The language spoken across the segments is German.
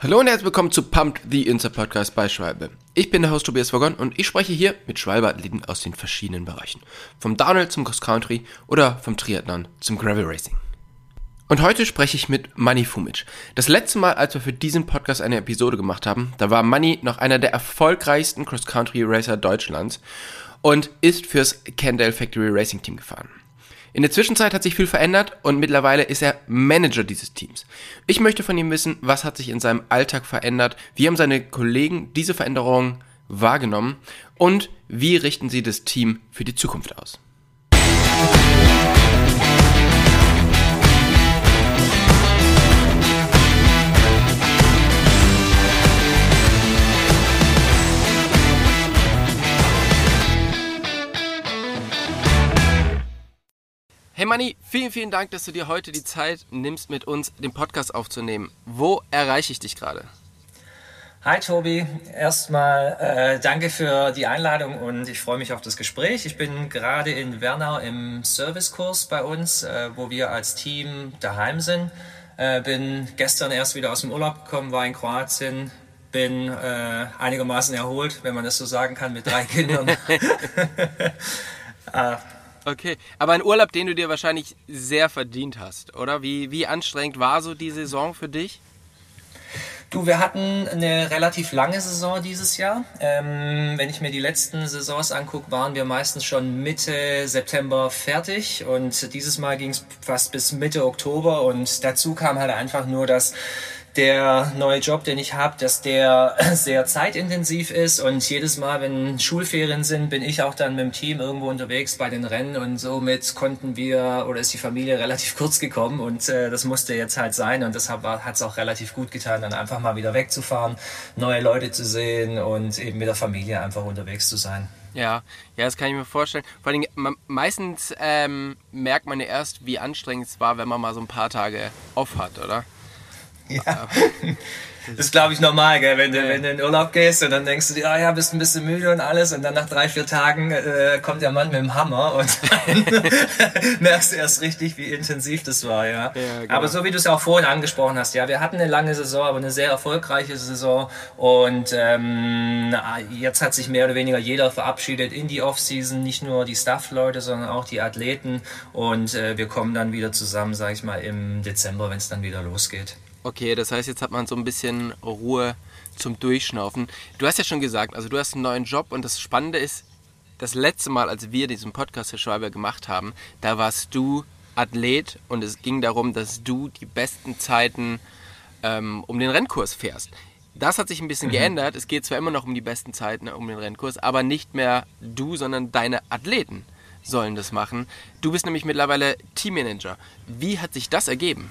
Hallo und herzlich willkommen zu Pumped, the Insta Podcast bei Schwalbe. Ich bin der Host Tobias Vogon und ich spreche hier mit Schwalbe-Athleten aus den verschiedenen Bereichen. Vom Downhill zum Cross Country oder vom Triathlon zum Gravel Racing. Und heute spreche ich mit Manny Fumic. Das letzte Mal, als wir für diesen Podcast eine Episode gemacht haben, da war Manny noch einer der erfolgreichsten Cross Country Racer Deutschlands und ist fürs Kendall Factory Racing Team gefahren. In der Zwischenzeit hat sich viel verändert und mittlerweile ist er Manager dieses Teams. Ich möchte von ihm wissen, was hat sich in seinem Alltag verändert, wie haben seine Kollegen diese Veränderungen wahrgenommen und wie richten sie das Team für die Zukunft aus. Hey Manni, vielen, vielen Dank, dass du dir heute die Zeit nimmst, mit uns den Podcast aufzunehmen. Wo erreiche ich dich gerade? Hi Tobi, erstmal äh, danke für die Einladung und ich freue mich auf das Gespräch. Ich bin gerade in Wernau im Servicekurs bei uns, äh, wo wir als Team daheim sind. Äh, bin gestern erst wieder aus dem Urlaub gekommen, war in Kroatien, bin äh, einigermaßen erholt, wenn man das so sagen kann, mit drei Kindern. äh, Okay, aber ein Urlaub, den du dir wahrscheinlich sehr verdient hast, oder? Wie, wie anstrengend war so die Saison für dich? Du, wir hatten eine relativ lange Saison dieses Jahr. Ähm, wenn ich mir die letzten Saisons angucke, waren wir meistens schon Mitte September fertig und dieses Mal ging es fast bis Mitte Oktober und dazu kam halt einfach nur, dass der neue Job, den ich habe, dass der sehr zeitintensiv ist und jedes Mal, wenn Schulferien sind, bin ich auch dann mit dem Team irgendwo unterwegs bei den Rennen und somit konnten wir oder ist die Familie relativ kurz gekommen und äh, das musste jetzt halt sein und deshalb hat es auch relativ gut getan, dann einfach mal wieder wegzufahren, neue Leute zu sehen und eben mit der Familie einfach unterwegs zu sein. Ja, ja, das kann ich mir vorstellen. Vor allem, meistens ähm, merkt man ja erst, wie anstrengend es war, wenn man mal so ein paar Tage off hat, oder? Ja. Das ist, glaube ich, normal, gell? Wenn, du, wenn du in Urlaub gehst und dann denkst du dir, ah ja, bist ein bisschen müde und alles und dann nach drei, vier Tagen äh, kommt der Mann mit dem Hammer und dann merkst du erst richtig, wie intensiv das war, ja. ja genau. Aber so wie du es auch vorhin angesprochen hast, ja, wir hatten eine lange Saison, aber eine sehr erfolgreiche Saison und ähm, jetzt hat sich mehr oder weniger jeder verabschiedet in die Offseason, nicht nur die Staff-Leute, sondern auch die Athleten und äh, wir kommen dann wieder zusammen, sage ich mal, im Dezember, wenn es dann wieder losgeht. Okay, das heißt, jetzt hat man so ein bisschen Ruhe zum Durchschnaufen. Du hast ja schon gesagt, also du hast einen neuen Job und das Spannende ist, das letzte Mal, als wir diesen Podcast Herr Schreiber gemacht haben, da warst du Athlet und es ging darum, dass du die besten Zeiten ähm, um den Rennkurs fährst. Das hat sich ein bisschen mhm. geändert. Es geht zwar immer noch um die besten Zeiten um den Rennkurs, aber nicht mehr du, sondern deine Athleten sollen das machen. Du bist nämlich mittlerweile Teammanager. Wie hat sich das ergeben?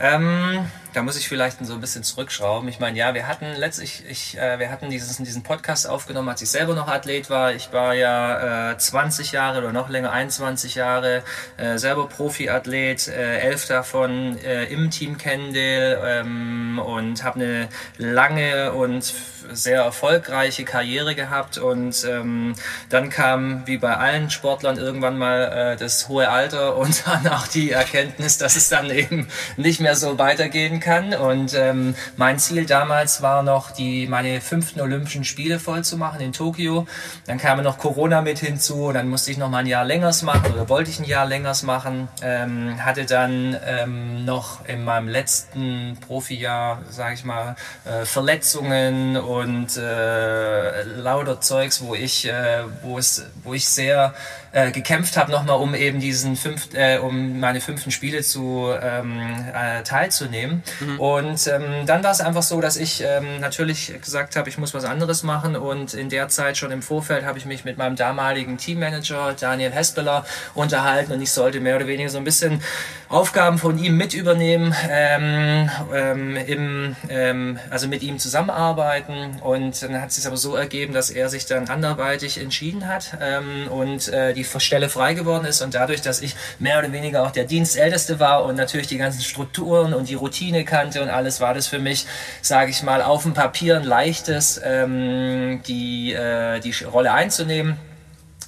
Ähm, da muss ich vielleicht so ein bisschen zurückschrauben. Ich meine, ja, wir hatten letztlich, ich, äh, wir hatten dieses, diesen Podcast aufgenommen, als ich selber noch Athlet war. Ich war ja äh, 20 Jahre oder noch länger, 21 Jahre äh, selber Profiathlet, äh, elf davon äh, im Team Kendall ähm, und habe eine lange und sehr erfolgreiche Karriere gehabt. Und ähm, dann kam, wie bei allen Sportlern, irgendwann mal äh, das hohe Alter und dann auch die Erkenntnis, dass es dann eben nicht mehr so weitergehen kann. Und ähm, mein Ziel damals war noch, die meine fünften Olympischen Spiele voll zu machen in Tokio. Dann kam noch Corona mit hinzu. Dann musste ich noch mal ein Jahr längers machen oder wollte ich ein Jahr längers machen. Ähm, hatte dann ähm, noch in meinem letzten Profijahr, sage ich mal, äh, Verletzungen und äh, lauter Zeugs, wo ich, äh, wo es, wo ich sehr äh, gekämpft habe, nochmal um eben diesen fünf, äh, um meine fünften Spiele zu ähm, äh, teilzunehmen. Mhm. Und ähm, dann war es einfach so, dass ich ähm, natürlich gesagt habe, ich muss was anderes machen und in der Zeit schon im Vorfeld habe ich mich mit meinem damaligen Teammanager Daniel Hespeler unterhalten und ich sollte mehr oder weniger so ein bisschen Aufgaben von ihm mit übernehmen, ähm, ähm, im, ähm, also mit ihm zusammenarbeiten und dann hat es sich aber so ergeben, dass er sich dann anderweitig entschieden hat ähm, und äh, die Stelle frei geworden ist und dadurch, dass ich mehr oder weniger auch der Dienstälteste war und natürlich die ganzen Strukturen und die Routine kannte und alles, war das für mich, sage ich mal, auf dem Papier ein leichtes, ähm, die, äh, die Rolle einzunehmen.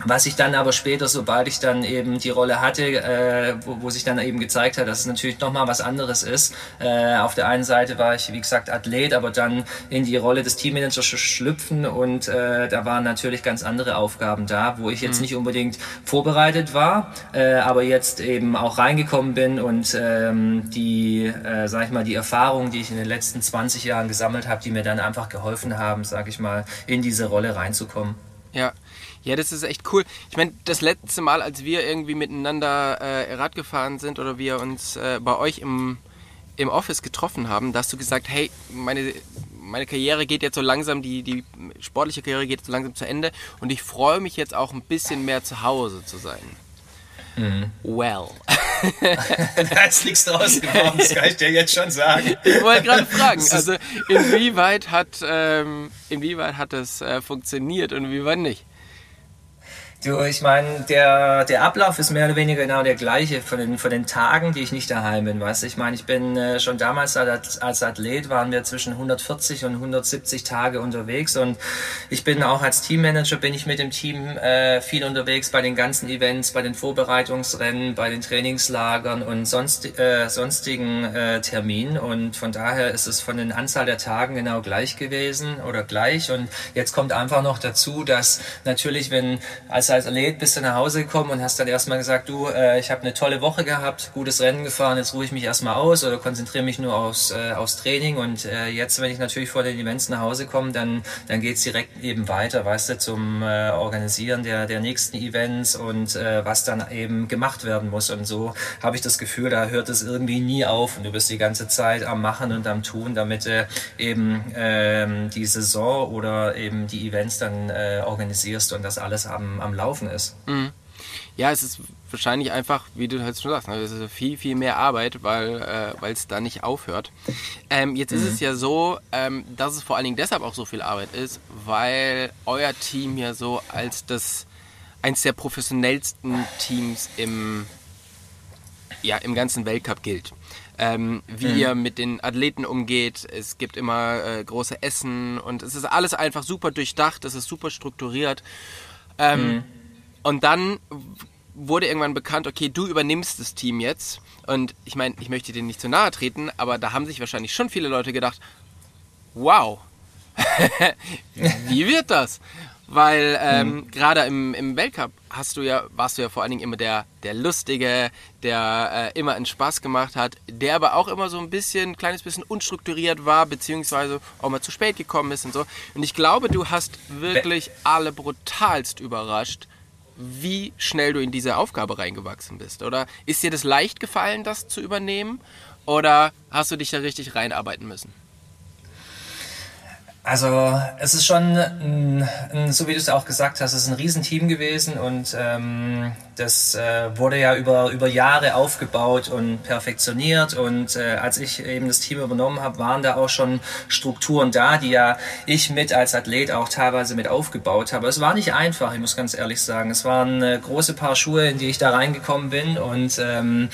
Was ich dann aber später, sobald ich dann eben die Rolle hatte, äh, wo, wo sich dann eben gezeigt hat, dass es natürlich nochmal was anderes ist. Äh, auf der einen Seite war ich, wie gesagt, Athlet, aber dann in die Rolle des Teammanagers schlüpfen und äh, da waren natürlich ganz andere Aufgaben da, wo ich jetzt mhm. nicht unbedingt vorbereitet war, äh, aber jetzt eben auch reingekommen bin und ähm, die, äh, sag ich mal, die Erfahrungen, die ich in den letzten 20 Jahren gesammelt habe, die mir dann einfach geholfen haben, sag ich mal, in diese Rolle reinzukommen. Ja, ja, das ist echt cool. Ich meine, das letzte Mal, als wir irgendwie miteinander äh, Rad gefahren sind oder wir uns äh, bei euch im, im Office getroffen haben, da hast du gesagt, hey, meine, meine Karriere geht jetzt so langsam, die, die sportliche Karriere geht so langsam zu Ende und ich freue mich jetzt auch ein bisschen mehr zu Hause zu sein. Mhm. Well. da ist nichts draus geworden, das kann ich dir jetzt schon sagen. Ich wollte gerade fragen, also inwieweit hat, ähm, inwieweit hat das äh, funktioniert und inwieweit nicht? Du, ich meine, der, der Ablauf ist mehr oder weniger genau der gleiche von den, von den Tagen, die ich nicht daheim bin, weißt? Ich meine, ich bin äh, schon damals als, als Athlet waren wir zwischen 140 und 170 Tage unterwegs und ich bin auch als Teammanager bin ich mit dem Team äh, viel unterwegs bei den ganzen Events, bei den Vorbereitungsrennen, bei den Trainingslagern und sonst, äh, sonstigen äh, Terminen und von daher ist es von den Anzahl der Tagen genau gleich gewesen oder gleich und jetzt kommt einfach noch dazu, dass natürlich, wenn als als Athlet bist du nach Hause gekommen und hast dann erstmal gesagt, du, äh, ich habe eine tolle Woche gehabt, gutes Rennen gefahren, jetzt ruhe ich mich erstmal aus oder konzentriere mich nur aufs, äh, aufs Training und äh, jetzt, wenn ich natürlich vor den Events nach Hause komme, dann, dann geht's direkt eben weiter, weißt du, zum äh, Organisieren der, der nächsten Events und äh, was dann eben gemacht werden muss. Und so habe ich das Gefühl, da hört es irgendwie nie auf und du bist die ganze Zeit am Machen und am Tun, damit du eben ähm, die Saison oder eben die Events dann äh, organisierst und das alles am, am Laufen ist. Mhm. Ja, es ist wahrscheinlich einfach, wie du halt schon sagst, ne, es ist viel, viel mehr Arbeit, weil äh, es da nicht aufhört. Ähm, jetzt mhm. ist es ja so, ähm, dass es vor allen Dingen deshalb auch so viel Arbeit ist, weil euer Team ja so als das eins der professionellsten Teams im, ja, im ganzen Weltcup gilt. Ähm, wie mhm. ihr mit den Athleten umgeht. Es gibt immer äh, große Essen und es ist alles einfach super durchdacht, es ist super strukturiert. Ähm, mhm. Und dann wurde irgendwann bekannt, okay, du übernimmst das Team jetzt. Und ich meine, ich möchte dir nicht zu nahe treten, aber da haben sich wahrscheinlich schon viele Leute gedacht, wow, wie wird das? Weil ähm, mhm. gerade im, im Weltcup hast du ja, warst du ja vor allen Dingen immer der, der Lustige, der äh, immer einen Spaß gemacht hat, der aber auch immer so ein bisschen, ein kleines bisschen unstrukturiert war, beziehungsweise auch mal zu spät gekommen ist und so. Und ich glaube, du hast wirklich alle brutalst überrascht, wie schnell du in diese Aufgabe reingewachsen bist. Oder ist dir das leicht gefallen, das zu übernehmen? Oder hast du dich da richtig reinarbeiten müssen? Also es ist schon, ein, ein, so wie du es auch gesagt hast, es ist ein Riesenteam gewesen und ähm, das äh, wurde ja über, über Jahre aufgebaut und perfektioniert und äh, als ich eben das Team übernommen habe, waren da auch schon Strukturen da, die ja ich mit als Athlet auch teilweise mit aufgebaut habe. Es war nicht einfach, ich muss ganz ehrlich sagen. Es waren äh, große Paar Schuhe, in die ich da reingekommen bin und ähm,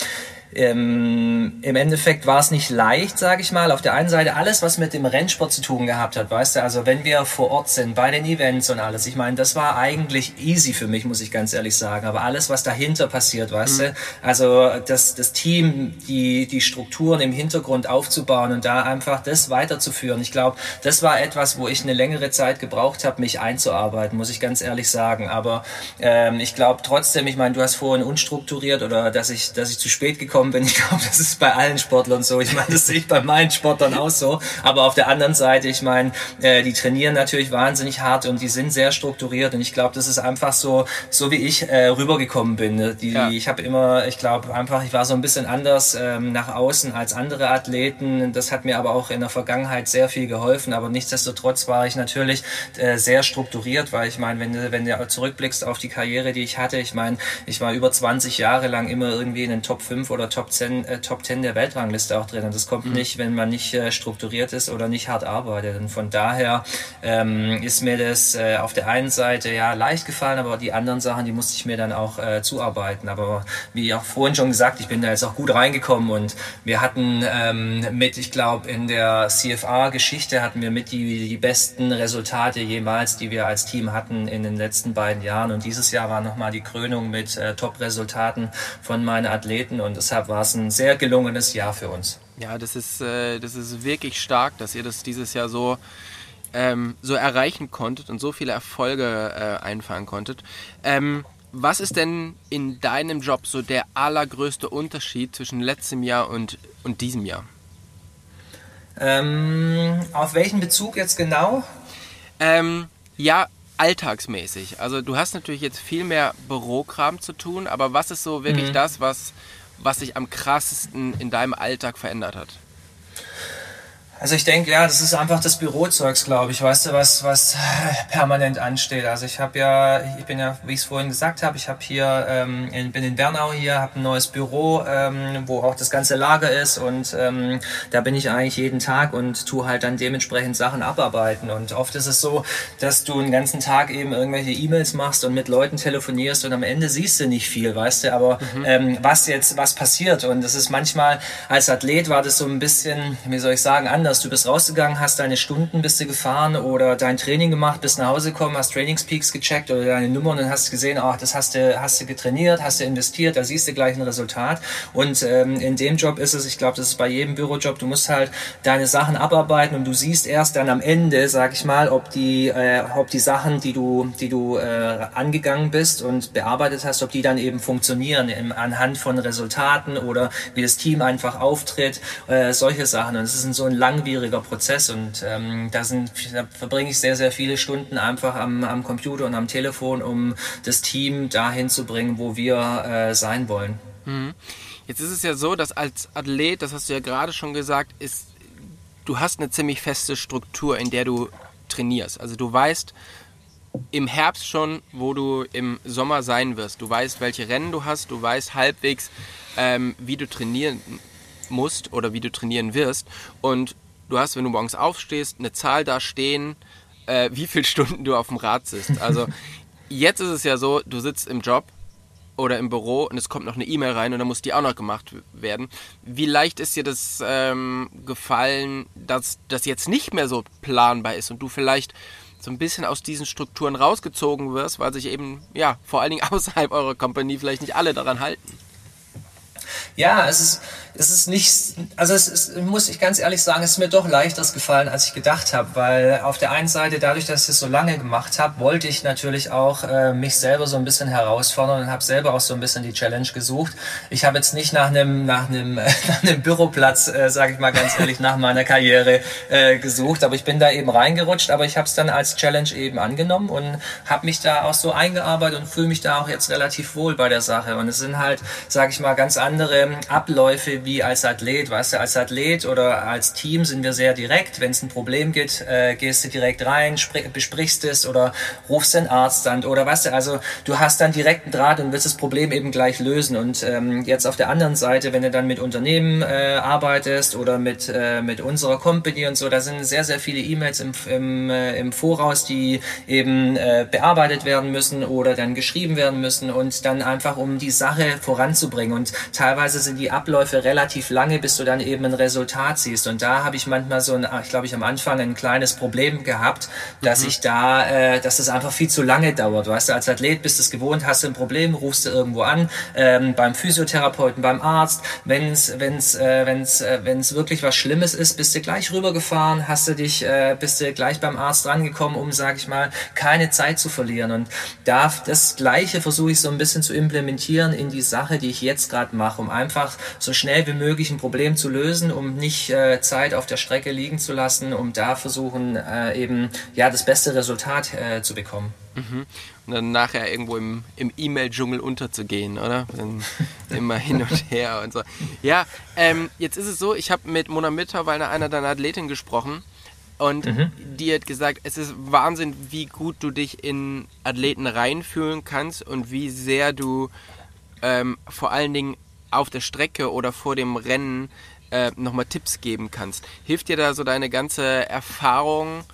ähm, im Endeffekt war es nicht leicht, sage ich mal. Auf der einen Seite alles, was mit dem Rennsport zu tun gehabt hat, weißt du, also wenn wir vor Ort sind, bei den Events und alles, ich meine, das war eigentlich easy für mich, muss ich ganz ehrlich sagen. Aber alles, was dahinter passiert, weißt mhm. du, also das, das Team, die, die Strukturen im Hintergrund aufzubauen und da einfach das weiterzuführen, ich glaube, das war etwas, wo ich eine längere Zeit gebraucht habe, mich einzuarbeiten, muss ich ganz ehrlich sagen. Aber ähm, ich glaube trotzdem, ich meine, du hast vorhin unstrukturiert oder dass ich, dass ich zu spät gekommen gekommen bin. Ich glaube, das ist bei allen Sportlern so. Ich meine, das sehe ich bei meinen Sportlern auch so. Aber auf der anderen Seite, ich meine, äh, die trainieren natürlich wahnsinnig hart und die sind sehr strukturiert. Und ich glaube, das ist einfach so, so wie ich äh, rübergekommen bin. Die, ja. Ich habe immer, ich glaube einfach, ich war so ein bisschen anders ähm, nach außen als andere Athleten. Das hat mir aber auch in der Vergangenheit sehr viel geholfen. Aber nichtsdestotrotz war ich natürlich äh, sehr strukturiert, weil ich meine, wenn, du, wenn du zurückblickst auf die Karriere, die ich hatte, ich meine, ich war über 20 Jahre lang immer irgendwie in den Top 5 oder oder Top 10, äh, Top 10 der Weltrangliste auch drin. Und das kommt mhm. nicht, wenn man nicht äh, strukturiert ist oder nicht hart arbeitet. Und von daher ähm, ist mir das äh, auf der einen Seite ja leicht gefallen, aber die anderen Sachen, die musste ich mir dann auch äh, zuarbeiten. Aber wie auch vorhin schon gesagt, ich bin da jetzt auch gut reingekommen und wir hatten ähm, mit, ich glaube, in der CFA-Geschichte hatten wir mit die, die besten Resultate jemals, die wir als Team hatten in den letzten beiden Jahren. Und dieses Jahr war nochmal die Krönung mit äh, Top-Resultaten von meinen Athleten und deshalb war es ein sehr gelungenes Jahr für uns. Ja, das ist, äh, das ist wirklich stark, dass ihr das dieses Jahr so, ähm, so erreichen konntet und so viele Erfolge äh, einfahren konntet. Ähm, was ist denn in deinem Job so der allergrößte Unterschied zwischen letztem Jahr und, und diesem Jahr? Ähm, auf welchen Bezug jetzt genau? Ähm, ja, alltagsmäßig. Also du hast natürlich jetzt viel mehr Bürokram zu tun, aber was ist so wirklich mhm. das, was, was sich am krassesten in deinem Alltag verändert hat? Also ich denke, ja, das ist einfach das Bürozeugs, glaube ich, weißt du, was, was permanent ansteht. Also ich habe ja, ich bin ja, wie ich es vorhin gesagt habe, ich habe hier, ähm, in, bin in Bernau hier, habe ein neues Büro, ähm, wo auch das ganze Lager ist und ähm, da bin ich eigentlich jeden Tag und tue halt dann dementsprechend Sachen abarbeiten. Und oft ist es so, dass du einen ganzen Tag eben irgendwelche E-Mails machst und mit Leuten telefonierst und am Ende siehst du nicht viel, weißt du, aber mhm. ähm, was jetzt, was passiert und das ist manchmal, als Athlet war das so ein bisschen, wie soll ich sagen, anders anders. Du bist rausgegangen, hast deine Stunden, bist du gefahren oder dein Training gemacht, bist nach Hause gekommen, hast Trainingspeaks gecheckt oder deine Nummern und hast gesehen, ach, das hast du, hast du getrainiert, hast du investiert, da siehst du gleich ein Resultat. Und ähm, in dem Job ist es, ich glaube, das ist bei jedem Bürojob, du musst halt deine Sachen abarbeiten und du siehst erst dann am Ende, sag ich mal, ob die, äh, ob die Sachen, die du, die du äh, angegangen bist und bearbeitet hast, ob die dann eben funktionieren im, anhand von Resultaten oder wie das Team einfach auftritt, äh, solche Sachen. Und es ist so ein lang langwieriger Prozess und ähm, da, sind, da verbringe ich sehr, sehr viele Stunden einfach am, am Computer und am Telefon, um das Team dahin zu bringen, wo wir äh, sein wollen. Mhm. Jetzt ist es ja so, dass als Athlet, das hast du ja gerade schon gesagt, ist, du hast eine ziemlich feste Struktur, in der du trainierst. Also du weißt im Herbst schon, wo du im Sommer sein wirst. Du weißt, welche Rennen du hast, du weißt halbwegs, ähm, wie du trainieren musst oder wie du trainieren wirst. Und du hast, wenn du morgens aufstehst, eine Zahl da stehen, äh, wie viele Stunden du auf dem Rad sitzt. Also jetzt ist es ja so, du sitzt im Job oder im Büro und es kommt noch eine E-Mail rein und dann muss die auch noch gemacht werden. Wie leicht ist dir das ähm, gefallen, dass das jetzt nicht mehr so planbar ist und du vielleicht so ein bisschen aus diesen Strukturen rausgezogen wirst, weil sich eben, ja, vor allen Dingen außerhalb eurer Kompanie vielleicht nicht alle daran halten? Ja, es ist, es ist nicht, also es ist, muss ich ganz ehrlich sagen, es ist mir doch leichteres gefallen, als ich gedacht habe, weil auf der einen Seite, dadurch, dass ich es so lange gemacht habe, wollte ich natürlich auch äh, mich selber so ein bisschen herausfordern und habe selber auch so ein bisschen die Challenge gesucht. Ich habe jetzt nicht nach einem nach einem nach einem Büroplatz, äh, sage ich mal ganz ehrlich, nach meiner Karriere äh, gesucht, aber ich bin da eben reingerutscht, aber ich habe es dann als Challenge eben angenommen und habe mich da auch so eingearbeitet und fühle mich da auch jetzt relativ wohl bei der Sache und es sind halt, sage ich mal, ganz andere Abläufe wie als Athlet. Weißt du, als Athlet oder als Team sind wir sehr direkt. Wenn es ein Problem gibt, äh, gehst du direkt rein, besprichst es oder rufst den Arzt an oder weißt du, also du hast dann direkten Draht und willst das Problem eben gleich lösen. Und ähm, jetzt auf der anderen Seite, wenn du dann mit Unternehmen äh, arbeitest oder mit, äh, mit unserer Company und so, da sind sehr, sehr viele E-Mails im, im, äh, im Voraus, die eben äh, bearbeitet werden müssen oder dann geschrieben werden müssen und dann einfach um die Sache voranzubringen. Und teilweise sind die Abläufe relativ relativ lange, bis du dann eben ein Resultat siehst. Und da habe ich manchmal so ein, ich glaube ich am Anfang ein kleines Problem gehabt, dass mhm. ich da, äh, dass das einfach viel zu lange dauert. Weißt du, als Athlet bist du es gewohnt, hast du ein Problem, rufst du irgendwo an, ähm, beim Physiotherapeuten, beim Arzt. Wenn es wenn's, äh, wenn's, äh, wenn's wirklich was Schlimmes ist, bist du gleich rübergefahren, hast du dich, äh, bist du gleich beim Arzt rangekommen, um, sag ich mal, keine Zeit zu verlieren. Und da das Gleiche versuche ich so ein bisschen zu implementieren in die Sache, die ich jetzt gerade mache, um einfach so schnell wie möglich ein Problem zu lösen, um nicht äh, Zeit auf der Strecke liegen zu lassen, um da versuchen, äh, eben ja das beste Resultat äh, zu bekommen. Mhm. Und dann nachher irgendwo im, im E-Mail-Dschungel unterzugehen, oder? Dann immer hin und her und so. Ja, ähm, jetzt ist es so, ich habe mit Mona Mitterweiler, einer deiner Athletinnen, gesprochen. Und mhm. die hat gesagt, es ist Wahnsinn, wie gut du dich in Athleten reinfühlen kannst und wie sehr du ähm, vor allen Dingen auf der Strecke oder vor dem Rennen äh, nochmal Tipps geben kannst. Hilft dir da so deine ganze Erfahrung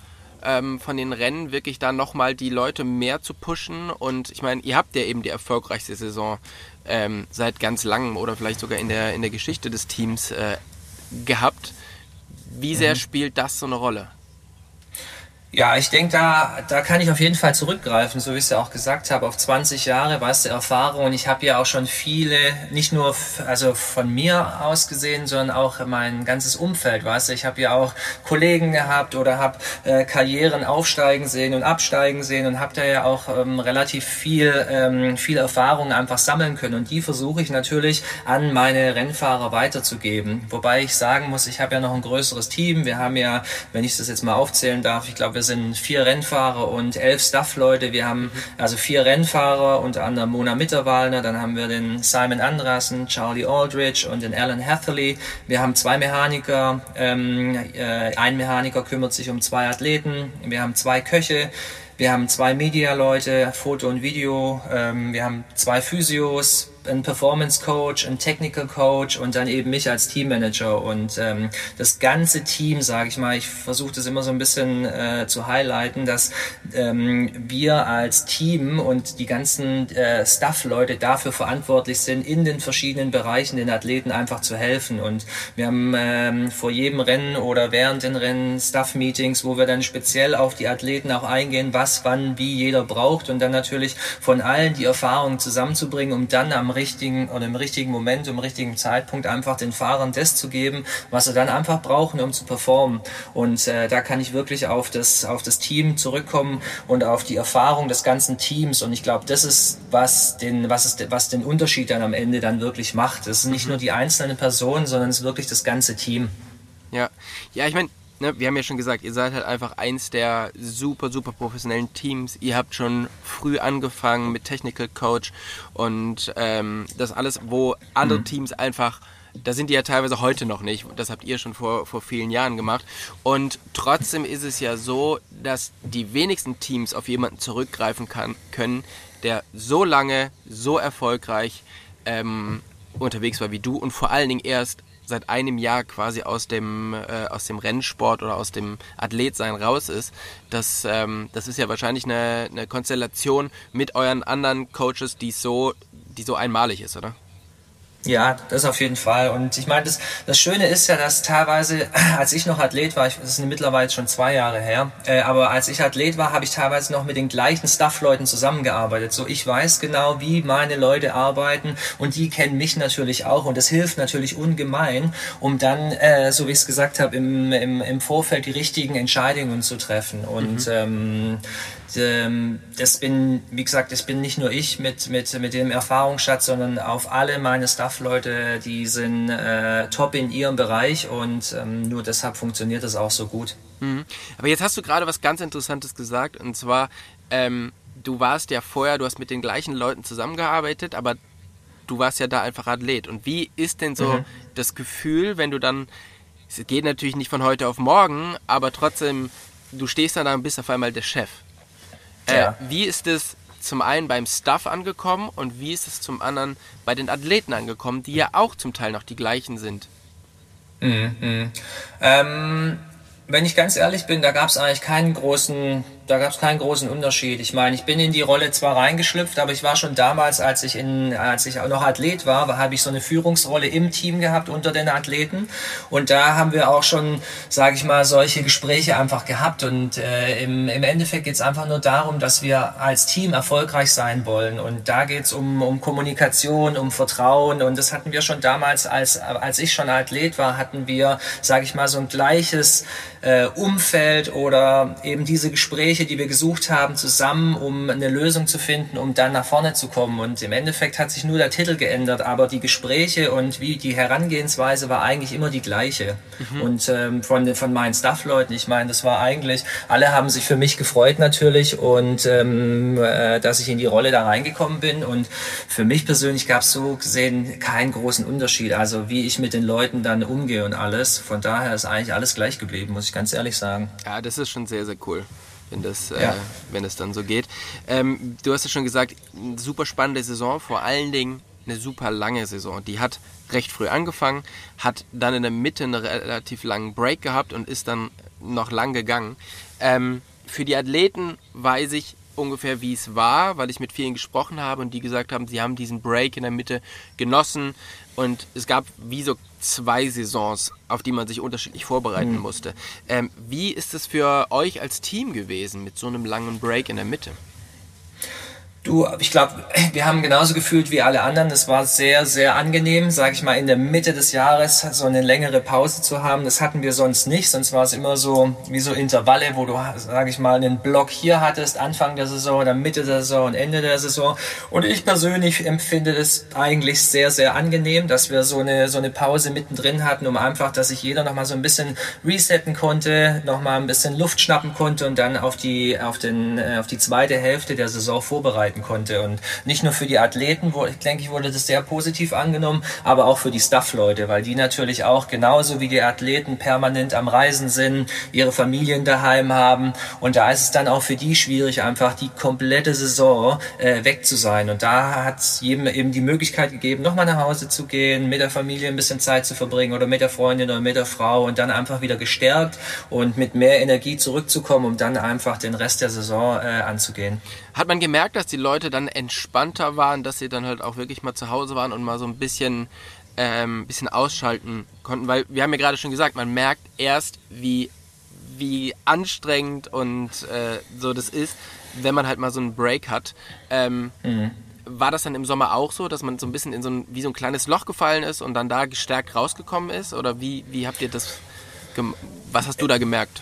ähm, von den Rennen wirklich da nochmal die Leute mehr zu pushen? Und ich meine, ihr habt ja eben die erfolgreichste Saison ähm, seit ganz langem oder vielleicht sogar in der, in der Geschichte des Teams äh, gehabt. Wie sehr mhm. spielt das so eine Rolle? Ja, ich denke, da, da kann ich auf jeden Fall zurückgreifen, so wie ich es ja auch gesagt habe, auf 20 Jahre, weißt du, Erfahrung. Und ich habe ja auch schon viele, nicht nur also von mir aus gesehen, sondern auch mein ganzes Umfeld, weißt du. Ich habe ja auch Kollegen gehabt oder habe äh, Karrieren aufsteigen sehen und absteigen sehen und habe da ja auch ähm, relativ viel, ähm, viel Erfahrung einfach sammeln können. Und die versuche ich natürlich an meine Rennfahrer weiterzugeben. Wobei ich sagen muss, ich habe ja noch ein größeres Team. Wir haben ja, wenn ich das jetzt mal aufzählen darf, ich glaube, wir sind vier Rennfahrer und elf Staffleute. Wir haben also vier Rennfahrer, unter anderem Mona Mitterwalner, dann haben wir den Simon Andrassen, Charlie Aldridge und den Alan Hatherley. Wir haben zwei Mechaniker, ähm, äh, ein Mechaniker kümmert sich um zwei Athleten, wir haben zwei Köche, wir haben zwei Media-Leute, Foto und Video, ähm, wir haben zwei Physios, ein Performance Coach, ein Technical Coach und dann eben mich als Teammanager. Und ähm, das ganze Team, sage ich mal, ich versuche das immer so ein bisschen äh, zu highlighten, dass ähm, wir als Team und die ganzen äh, Staff-Leute dafür verantwortlich sind, in den verschiedenen Bereichen den Athleten einfach zu helfen. Und wir haben ähm, vor jedem Rennen oder während den Rennen Staff-Meetings, wo wir dann speziell auf die Athleten auch eingehen, was, wann, wie jeder braucht. Und dann natürlich von allen die Erfahrungen zusammenzubringen, um dann am richtigen oder im richtigen Moment, im richtigen Zeitpunkt einfach den Fahrern das zu geben, was sie dann einfach brauchen, um zu performen. Und äh, da kann ich wirklich auf das, auf das Team zurückkommen und auf die Erfahrung des ganzen Teams. Und ich glaube, das ist, was den, was ist, was den Unterschied dann am Ende dann wirklich macht. Es ist nicht mhm. nur die einzelne Person, sondern es ist wirklich das ganze Team. Ja, ja, ich meine, ne, wir haben ja schon gesagt, ihr seid halt einfach eins der super, super professionellen Teams. Ihr habt schon früh angefangen mit Technical Coach und ähm, das alles, wo andere mhm. Teams einfach da sind die ja teilweise heute noch nicht. Das habt ihr schon vor, vor vielen Jahren gemacht. Und trotzdem ist es ja so, dass die wenigsten Teams auf jemanden zurückgreifen kann, können, der so lange, so erfolgreich ähm, unterwegs war wie du und vor allen Dingen erst seit einem Jahr quasi aus dem, äh, aus dem Rennsport oder aus dem Athletsein raus ist, das, ähm, das ist ja wahrscheinlich eine, eine Konstellation mit euren anderen Coaches, die so, die so einmalig ist, oder? Ja, das auf jeden Fall. Und ich meine, das, das Schöne ist ja, dass teilweise, als ich noch Athlet war, ich, das ist mittlerweile schon zwei Jahre her, äh, aber als ich Athlet war, habe ich teilweise noch mit den gleichen Staff-Leuten zusammengearbeitet. So, ich weiß genau, wie meine Leute arbeiten und die kennen mich natürlich auch und das hilft natürlich ungemein, um dann, äh, so wie ich es gesagt habe, im, im, im Vorfeld die richtigen Entscheidungen zu treffen. Und mhm. ähm, das bin, wie gesagt, das bin nicht nur ich mit, mit, mit dem Erfahrungsschatz, sondern auf alle meine Staff-Leute, die sind äh, top in ihrem Bereich und ähm, nur deshalb funktioniert das auch so gut. Mhm. Aber jetzt hast du gerade was ganz Interessantes gesagt und zwar, ähm, du warst ja vorher, du hast mit den gleichen Leuten zusammengearbeitet, aber du warst ja da einfach Athlet. Und wie ist denn so mhm. das Gefühl, wenn du dann, es geht natürlich nicht von heute auf morgen, aber trotzdem, du stehst dann da und bist auf einmal der Chef. Äh, ja. Wie ist es zum einen beim Staff angekommen und wie ist es zum anderen bei den Athleten angekommen, die ja auch zum Teil noch die gleichen sind? Mhm. mhm. Ähm, wenn ich ganz ehrlich bin, da gab es eigentlich keinen großen da gab es keinen großen Unterschied. Ich meine, ich bin in die Rolle zwar reingeschlüpft, aber ich war schon damals, als ich in, als ich noch Athlet war, habe ich so eine Führungsrolle im Team gehabt unter den Athleten. Und da haben wir auch schon, sage ich mal, solche Gespräche einfach gehabt. Und äh, im, im Endeffekt geht es einfach nur darum, dass wir als Team erfolgreich sein wollen. Und da geht es um, um Kommunikation, um Vertrauen. Und das hatten wir schon damals, als, als ich schon Athlet war, hatten wir, sage ich mal, so ein gleiches äh, Umfeld oder eben diese Gespräche Gespräche, die wir gesucht haben, zusammen, um eine Lösung zu finden, um dann nach vorne zu kommen. Und im Endeffekt hat sich nur der Titel geändert, aber die Gespräche und wie die Herangehensweise war eigentlich immer die gleiche. Mhm. Und ähm, von, von meinen Staff-Leuten, ich meine, das war eigentlich, alle haben sich für mich gefreut natürlich und ähm, äh, dass ich in die Rolle da reingekommen bin. Und für mich persönlich gab es so gesehen keinen großen Unterschied, also wie ich mit den Leuten dann umgehe und alles. Von daher ist eigentlich alles gleich geblieben, muss ich ganz ehrlich sagen. Ja, das ist schon sehr, sehr cool wenn das, äh, ja. äh, wenn das dann so geht. Ähm, du hast ja schon gesagt, super spannende Saison, vor allen Dingen eine super lange Saison. Die hat recht früh angefangen, hat dann in der Mitte einen relativ langen Break gehabt und ist dann noch lang gegangen. Ähm, für die Athleten weiß ich ungefähr, wie es war, weil ich mit vielen gesprochen habe und die gesagt haben, sie haben diesen Break in der Mitte genossen und es gab wie so zwei Saisons, auf die man sich unterschiedlich vorbereiten mhm. musste. Ähm, wie ist es für euch als Team gewesen mit so einem langen Break in der Mitte? Du, ich glaube, wir haben genauso gefühlt wie alle anderen. Es war sehr, sehr angenehm, sage ich mal, in der Mitte des Jahres so eine längere Pause zu haben. Das hatten wir sonst nicht. Sonst war es immer so wie so Intervalle, wo du, sage ich mal, einen Block hier hattest, Anfang der Saison, dann Mitte der Saison und Ende der Saison. Und ich persönlich empfinde das eigentlich sehr, sehr angenehm, dass wir so eine so eine Pause mittendrin hatten, um einfach, dass sich jeder noch mal so ein bisschen resetten konnte, noch mal ein bisschen Luft schnappen konnte und dann auf die auf den äh, auf die zweite Hälfte der Saison vorbereiten arbeiten konnte. Und nicht nur für die Athleten, wo, denke ich, wurde das sehr positiv angenommen, aber auch für die Staff-Leute, weil die natürlich auch genauso wie die Athleten permanent am Reisen sind, ihre Familien daheim haben. Und da ist es dann auch für die schwierig, einfach die komplette Saison äh, weg zu sein. Und da hat es jedem eben die Möglichkeit gegeben, nochmal nach Hause zu gehen, mit der Familie ein bisschen Zeit zu verbringen oder mit der Freundin oder mit der Frau und dann einfach wieder gestärkt und mit mehr Energie zurückzukommen, um dann einfach den Rest der Saison äh, anzugehen. Hat man gemerkt, dass die Leute dann entspannter waren, dass sie dann halt auch wirklich mal zu Hause waren und mal so ein bisschen, ähm, bisschen ausschalten konnten? Weil wir haben ja gerade schon gesagt, man merkt erst, wie, wie anstrengend und äh, so das ist, wenn man halt mal so einen Break hat. Ähm, mhm. War das dann im Sommer auch so, dass man so ein bisschen in so ein, wie so ein kleines Loch gefallen ist und dann da gestärkt rausgekommen ist? Oder wie, wie habt ihr das, was hast du da gemerkt?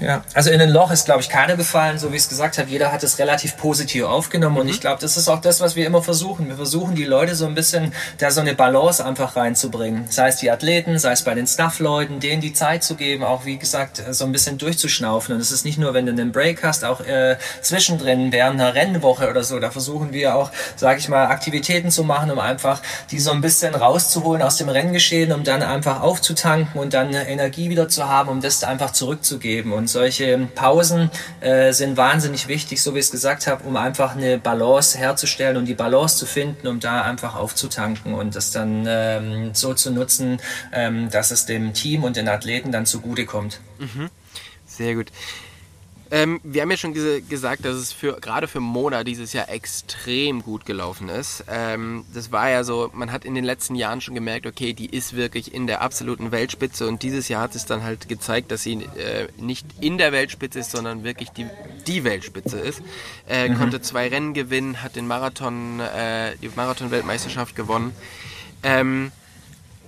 Ja, also in ein Loch ist, glaube ich, keiner gefallen, so wie ich es gesagt habe. Jeder hat es relativ positiv aufgenommen. Mhm. Und ich glaube, das ist auch das, was wir immer versuchen. Wir versuchen, die Leute so ein bisschen da so eine Balance einfach reinzubringen. Sei es die Athleten, sei es bei den Staff-Leuten, denen die Zeit zu geben, auch wie gesagt, so ein bisschen durchzuschnaufen. Und es ist nicht nur, wenn du einen Break hast, auch äh, zwischendrin während einer Rennwoche oder so. Da versuchen wir auch, sage ich mal, Aktivitäten zu machen, um einfach die so ein bisschen rauszuholen aus dem Renngeschehen, um dann einfach aufzutanken und dann Energie wieder zu haben, um das einfach zurückzugeben geben. Und solche Pausen äh, sind wahnsinnig wichtig, so wie ich es gesagt habe, um einfach eine Balance herzustellen und die Balance zu finden, um da einfach aufzutanken und das dann ähm, so zu nutzen, ähm, dass es dem Team und den Athleten dann zugutekommt. Mhm. Sehr gut. Ähm, wir haben ja schon ges gesagt, dass es für gerade für Mona dieses Jahr extrem gut gelaufen ist. Ähm, das war ja so, man hat in den letzten Jahren schon gemerkt, okay, die ist wirklich in der absoluten Weltspitze und dieses Jahr hat es dann halt gezeigt, dass sie äh, nicht in der Weltspitze ist, sondern wirklich die, die Weltspitze ist. Äh, mhm. Konnte zwei Rennen gewinnen, hat den Marathon, äh, die Marathon-Weltmeisterschaft gewonnen. Ähm,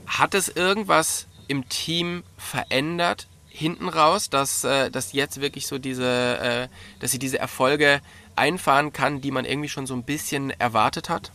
hat es irgendwas im Team verändert, hinten raus, dass, äh, dass jetzt wirklich so diese, äh, dass sie diese Erfolge einfahren kann, die man irgendwie schon so ein bisschen erwartet hat?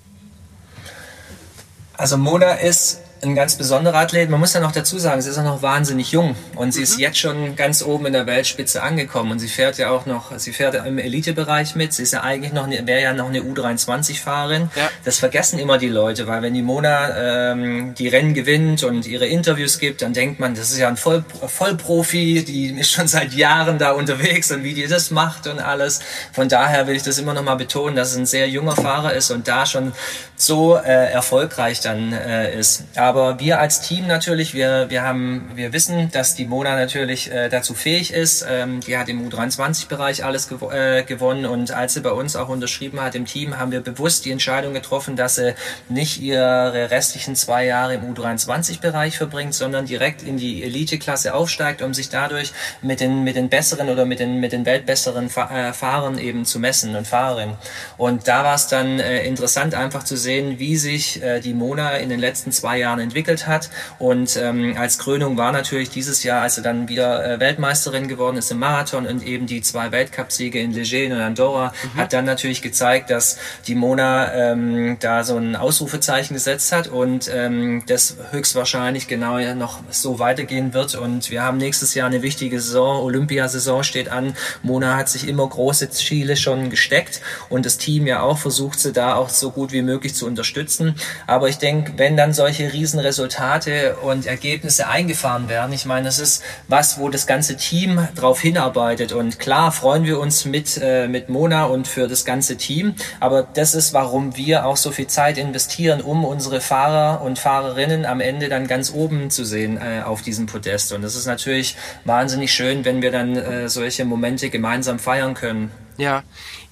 Also Mona ist ein ganz besonderer Athlet. Man muss ja noch dazu sagen, sie ist auch noch wahnsinnig jung und sie mhm. ist jetzt schon ganz oben in der Weltspitze angekommen und sie fährt ja auch noch, sie fährt im Elitebereich mit. Sie ist ja eigentlich noch, wäre ja noch eine U23-Fahrerin. Ja. Das vergessen immer die Leute, weil wenn die Mona ähm, die Rennen gewinnt und ihre Interviews gibt, dann denkt man, das ist ja ein Voll, Vollprofi, die ist schon seit Jahren da unterwegs und wie die das macht und alles. Von daher will ich das immer noch mal betonen, dass es ein sehr junger Fahrer ist und da schon so äh, erfolgreich dann äh, ist. Aber aber wir als Team natürlich, wir, wir haben, wir wissen, dass die Mona natürlich äh, dazu fähig ist. Ähm, die hat im U23-Bereich alles gew äh, gewonnen und als sie bei uns auch unterschrieben hat im Team, haben wir bewusst die Entscheidung getroffen, dass sie nicht ihre restlichen zwei Jahre im U23-Bereich verbringt, sondern direkt in die Elite-Klasse aufsteigt, um sich dadurch mit den, mit den besseren oder mit den, mit den weltbesseren Fa äh, Fahrern eben zu messen und Fahrerinnen. Und da war es dann äh, interessant einfach zu sehen, wie sich äh, die Mona in den letzten zwei Jahren Jahren entwickelt hat. Und ähm, als Krönung war natürlich dieses Jahr, als sie dann wieder äh, Weltmeisterin geworden ist im Marathon und eben die zwei Weltcupsiege in Leger und Andorra, mhm. hat dann natürlich gezeigt, dass die Mona ähm, da so ein Ausrufezeichen gesetzt hat und ähm, das höchstwahrscheinlich genau noch so weitergehen wird. Und wir haben nächstes Jahr eine wichtige Saison, Olympiasaison steht an. Mona hat sich immer große Ziele schon gesteckt und das Team ja auch versucht, sie da auch so gut wie möglich zu unterstützen. Aber ich denke, wenn dann solche riesen Resultate und Ergebnisse eingefahren werden. Ich meine, das ist was, wo das ganze Team drauf hinarbeitet. Und klar freuen wir uns mit, äh, mit Mona und für das ganze Team. Aber das ist, warum wir auch so viel Zeit investieren, um unsere Fahrer und Fahrerinnen am Ende dann ganz oben zu sehen äh, auf diesem Podest. Und das ist natürlich wahnsinnig schön, wenn wir dann äh, solche Momente gemeinsam feiern können. Ja,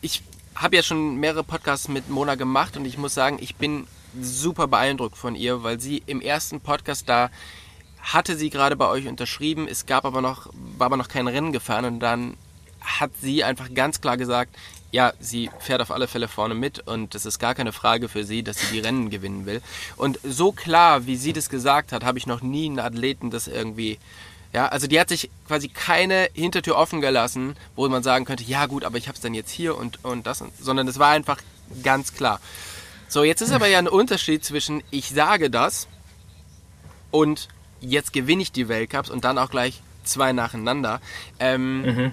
ich habe ja schon mehrere Podcasts mit Mona gemacht und ich muss sagen, ich bin super beeindruckt von ihr, weil sie im ersten Podcast da hatte sie gerade bei euch unterschrieben, es gab aber noch, war aber noch kein Rennen gefahren und dann hat sie einfach ganz klar gesagt, ja, sie fährt auf alle Fälle vorne mit und es ist gar keine Frage für sie, dass sie die Rennen gewinnen will. Und so klar, wie sie das gesagt hat, habe ich noch nie einen Athleten das irgendwie ja, also die hat sich quasi keine Hintertür offen gelassen, wo man sagen könnte, ja gut, aber ich habe es dann jetzt hier und, und das, sondern es war einfach ganz klar. So, jetzt ist aber ja ein Unterschied zwischen ich sage das und jetzt gewinne ich die Weltcups und dann auch gleich zwei nacheinander. Ähm, mhm.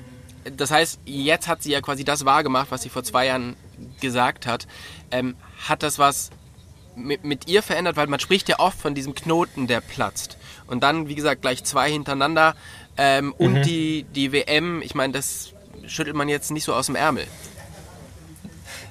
Das heißt, jetzt hat sie ja quasi das wahrgemacht, was sie vor zwei Jahren gesagt hat. Ähm, hat das was mit, mit ihr verändert? Weil man spricht ja oft von diesem Knoten, der platzt. Und dann, wie gesagt, gleich zwei hintereinander. Ähm, mhm. Und die, die WM, ich meine, das schüttelt man jetzt nicht so aus dem Ärmel.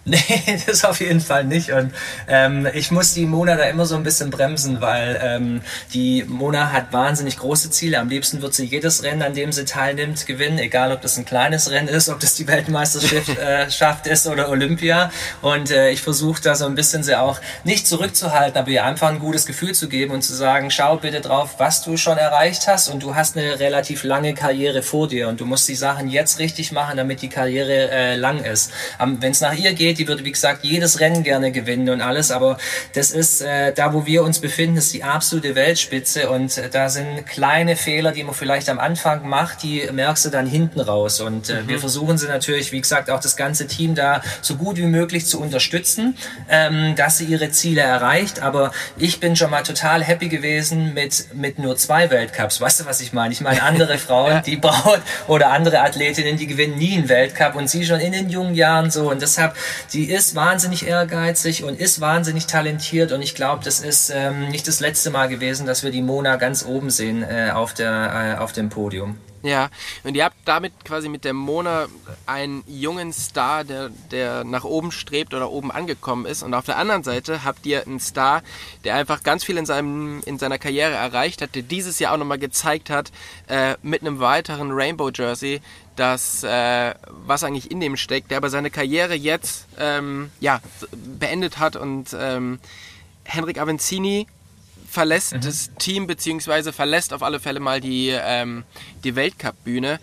Nee, das auf jeden Fall nicht. Und ähm, ich muss die Mona da immer so ein bisschen bremsen, weil ähm, die Mona hat wahnsinnig große Ziele. Am liebsten wird sie jedes Rennen, an dem sie teilnimmt, gewinnen, egal ob das ein kleines Rennen ist, ob das die Weltmeisterschaft äh, ist oder Olympia. Und äh, ich versuche da so ein bisschen sie auch nicht zurückzuhalten, aber ihr einfach ein gutes Gefühl zu geben und zu sagen, schau bitte drauf, was du schon erreicht hast und du hast eine relativ lange Karriere vor dir und du musst die Sachen jetzt richtig machen, damit die Karriere äh, lang ist. Wenn es nach ihr geht, geht. Die würde, wie gesagt, jedes Rennen gerne gewinnen und alles. Aber das ist, äh, da wo wir uns befinden, ist die absolute Weltspitze. Und äh, da sind kleine Fehler, die man vielleicht am Anfang macht, die merkst du dann hinten raus. Und äh, mhm. wir versuchen sie natürlich, wie gesagt, auch das ganze Team da so gut wie möglich zu unterstützen, ähm, dass sie ihre Ziele erreicht. Aber ich bin schon mal total happy gewesen mit, mit nur zwei Weltcups. Weißt du, was ich meine? Ich meine, andere Frauen, die brauchen, oder andere Athletinnen, die gewinnen nie einen Weltcup und sie schon in den jungen Jahren so. Und deshalb Sie ist wahnsinnig ehrgeizig und ist wahnsinnig talentiert und ich glaube, das ist ähm, nicht das letzte Mal gewesen, dass wir die Mona ganz oben sehen äh, auf, der, äh, auf dem Podium. Ja, und ihr habt damit quasi mit der Mona einen jungen Star, der, der nach oben strebt oder oben angekommen ist. Und auf der anderen Seite habt ihr einen Star, der einfach ganz viel in, seinem, in seiner Karriere erreicht hat, der dieses Jahr auch nochmal gezeigt hat, äh, mit einem weiteren Rainbow Jersey, das, äh, was eigentlich in dem steckt, der aber seine Karriere jetzt ähm, ja, beendet hat und ähm, Henrik Avenzini verlässt mhm. das Team beziehungsweise verlässt auf alle Fälle mal die, ähm, die Weltcup-Bühne.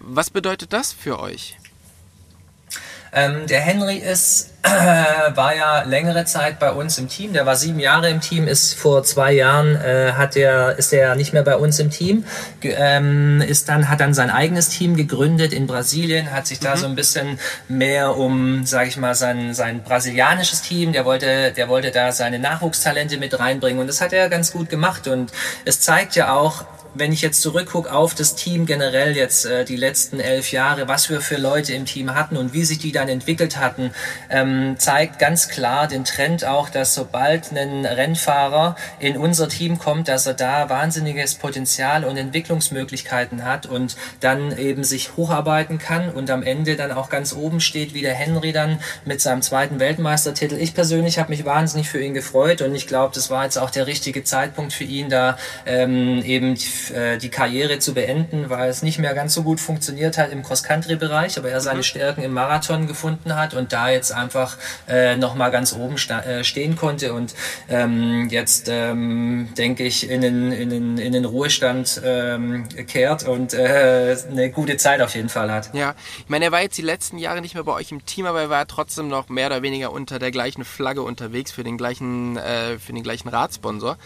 Was bedeutet das für euch? Ähm, der Henry ist, äh, war ja längere Zeit bei uns im Team. Der war sieben Jahre im Team, ist vor zwei Jahren äh, hat der, ist er nicht mehr bei uns im Team. Ähm, ist dann, hat dann sein eigenes Team gegründet in Brasilien, hat sich da mhm. so ein bisschen mehr um, sage ich mal, sein, sein brasilianisches Team, der wollte, der wollte da seine Nachwuchstalente mit reinbringen und das hat er ganz gut gemacht und es zeigt ja auch, wenn ich jetzt zurückgucke auf das Team generell jetzt äh, die letzten elf Jahre, was wir für Leute im Team hatten und wie sich die dann entwickelt hatten, ähm, zeigt ganz klar den Trend auch, dass sobald ein Rennfahrer in unser Team kommt, dass er da wahnsinniges Potenzial und Entwicklungsmöglichkeiten hat und dann eben sich hocharbeiten kann und am Ende dann auch ganz oben steht, wie der Henry dann mit seinem zweiten Weltmeistertitel. Ich persönlich habe mich wahnsinnig für ihn gefreut und ich glaube, das war jetzt auch der richtige Zeitpunkt für ihn, da ähm, eben äh, die Karriere zu beenden, weil es nicht mehr ganz so gut funktioniert hat im Cross-Country-Bereich, aber er seine mhm. Stärken im Marathon gefunden hat und da jetzt einfach äh, nochmal ganz oben äh, stehen konnte und ähm, jetzt ähm, denke ich in den, in den, in den Ruhestand ähm, kehrt und äh, eine gute Zeit auf jeden Fall hat. Ja, ich meine, er war jetzt die letzten Jahre nicht mehr bei euch im Team, aber er war trotzdem noch mehr oder weniger unter der gleichen Flagge unterwegs für den gleichen, äh, für den gleichen Radsponsor.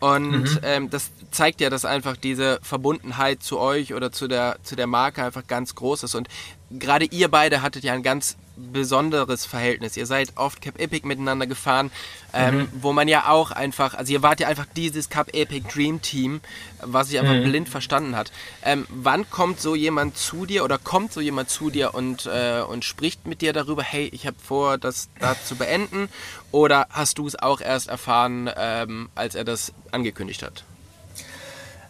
Und mhm. ähm, das zeigt ja, dass einfach diese Verbundenheit zu euch oder zu der, zu der Marke einfach ganz groß ist. Und gerade ihr beide hattet ja ein ganz besonderes Verhältnis. Ihr seid oft Cap Epic miteinander gefahren, ähm, mhm. wo man ja auch einfach, also ihr wart ja einfach dieses Cap Epic Dream Team, was sich einfach mhm. blind verstanden hat. Ähm, wann kommt so jemand zu dir oder kommt so jemand zu dir und, äh, und spricht mit dir darüber, hey, ich habe vor, das da zu beenden? Oder hast du es auch erst erfahren, ähm, als er das angekündigt hat?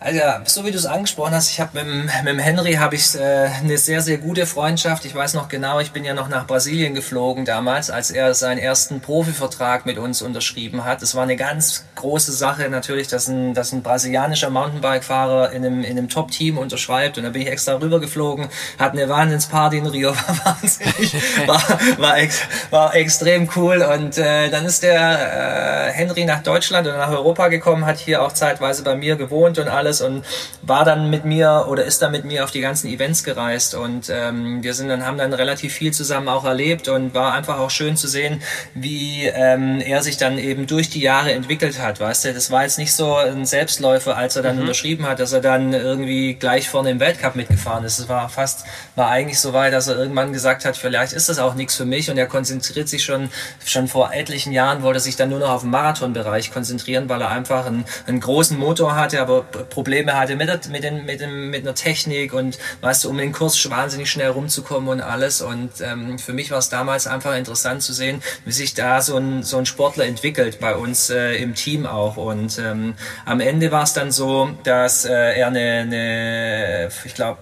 Also so wie du es angesprochen hast, ich habe mit, mit dem Henry habe ich äh, eine sehr sehr gute Freundschaft. Ich weiß noch genau, ich bin ja noch nach Brasilien geflogen damals, als er seinen ersten Profivertrag mit uns unterschrieben hat. Es war eine ganz große Sache natürlich, dass ein, dass ein brasilianischer Mountainbike-Fahrer in einem, in einem Top-Team unterschreibt. Und da bin ich extra rübergeflogen, hatte eine Wahnsinnsparty in Rio, war wahnsinnig, war, war, ex, war extrem cool. Und äh, dann ist der äh, Henry nach Deutschland oder nach Europa gekommen, hat hier auch zeitweise bei mir gewohnt und alles alles und war dann mit mir oder ist dann mit mir auf die ganzen Events gereist und ähm, wir sind dann haben dann relativ viel zusammen auch erlebt und war einfach auch schön zu sehen, wie ähm, er sich dann eben durch die Jahre entwickelt hat, weißt du, das war jetzt nicht so ein Selbstläufer, als er dann mhm. unterschrieben hat, dass er dann irgendwie gleich vorne im Weltcup mitgefahren ist. Es war fast war eigentlich so weit, dass er irgendwann gesagt hat, vielleicht ist das auch nichts für mich und er konzentriert sich schon schon vor etlichen Jahren wollte sich dann nur noch auf den Marathonbereich konzentrieren, weil er einfach einen, einen großen Motor hatte, aber Probleme hatte mit, der, mit, den, mit, dem, mit einer Technik und weißt du, um den Kurs wahnsinnig schnell rumzukommen und alles. Und ähm, für mich war es damals einfach interessant zu sehen, wie sich da so ein, so ein Sportler entwickelt bei uns äh, im Team auch. Und ähm, am Ende war es dann so, dass äh, er eine, eine ich glaube,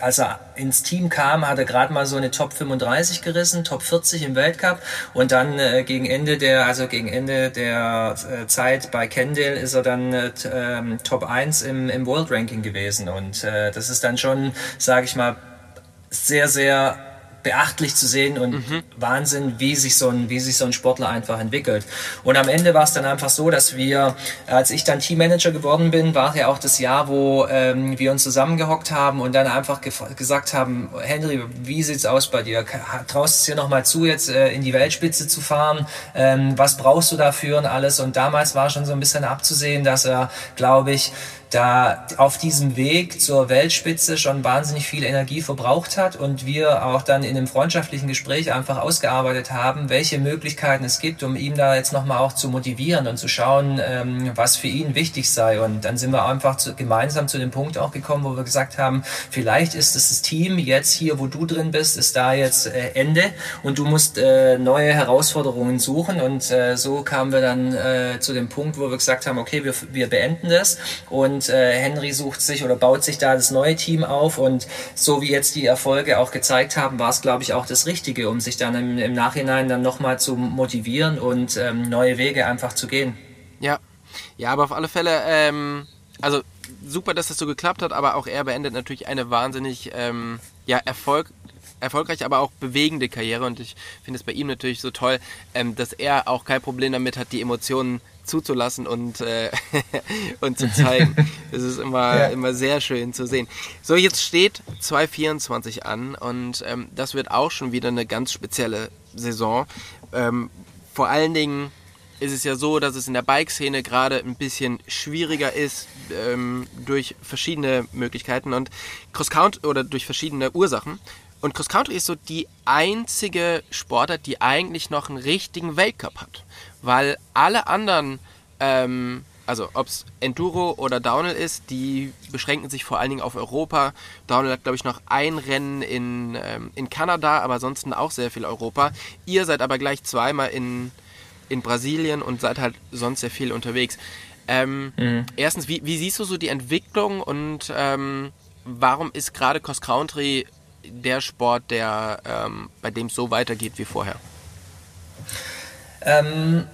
als er ins Team kam, hat er gerade mal so eine Top 35 gerissen, Top 40 im Weltcup. Und dann äh, gegen Ende der, also gegen Ende der äh, Zeit bei Kendall ist er dann äh, ähm, Top 1 im, im World Ranking gewesen. Und äh, das ist dann schon, sage ich mal, sehr, sehr beachtlich zu sehen und mhm. Wahnsinn, wie sich so ein, wie sich so ein Sportler einfach entwickelt. Und am Ende war es dann einfach so, dass wir, als ich dann Teammanager geworden bin, war ja auch das Jahr, wo ähm, wir uns zusammengehockt haben und dann einfach gesagt haben, Henry, wie sieht's aus bei dir? Traust es dir nochmal zu, jetzt äh, in die Weltspitze zu fahren? Ähm, was brauchst du dafür und alles? Und damals war schon so ein bisschen abzusehen, dass er, glaube ich, da auf diesem Weg zur Weltspitze schon wahnsinnig viel Energie verbraucht hat und wir auch dann in einem freundschaftlichen Gespräch einfach ausgearbeitet haben, welche Möglichkeiten es gibt, um ihn da jetzt nochmal auch zu motivieren und zu schauen, ähm, was für ihn wichtig sei. Und dann sind wir einfach zu, gemeinsam zu dem Punkt auch gekommen, wo wir gesagt haben, vielleicht ist das Team jetzt hier, wo du drin bist, ist da jetzt äh, Ende und du musst äh, neue Herausforderungen suchen. Und äh, so kamen wir dann zu dem Punkt, wo wir gesagt haben, okay, wir, wir beenden das und äh, Henry sucht sich oder baut sich da das neue Team auf und so wie jetzt die Erfolge auch gezeigt haben, war es glaube ich auch das Richtige, um sich dann im, im Nachhinein dann nochmal zu motivieren und ähm, neue Wege einfach zu gehen. Ja, ja, aber auf alle Fälle, ähm, also super, dass das so geklappt hat, aber auch er beendet natürlich eine wahnsinnig ähm, ja, Erfolg, erfolgreiche, aber auch bewegende Karriere. Und ich finde es bei ihm natürlich so toll, ähm, dass er auch kein Problem damit hat, die Emotionen zuzulassen und, äh, und zu zeigen. Das ist immer, ja. immer sehr schön zu sehen. So, jetzt steht 2024 an und ähm, das wird auch schon wieder eine ganz spezielle Saison. Ähm, vor allen Dingen ist es ja so, dass es in der Bike-Szene gerade ein bisschen schwieriger ist ähm, durch verschiedene Möglichkeiten und Cross-Country oder durch verschiedene Ursachen. Und Cross Country ist so die einzige Sportart, die eigentlich noch einen richtigen Weltcup hat. Weil alle anderen, ähm, also ob es Enduro oder Downhill ist, die beschränken sich vor allen Dingen auf Europa. Downhill hat, glaube ich, noch ein Rennen in, ähm, in Kanada, aber ansonsten auch sehr viel Europa. Ihr seid aber gleich zweimal in, in Brasilien und seid halt sonst sehr viel unterwegs. Ähm, mhm. Erstens, wie, wie, siehst du so die Entwicklung und ähm, warum ist gerade Cross Country der Sport, der, ähm, bei dem es so weitergeht wie vorher? Ähm,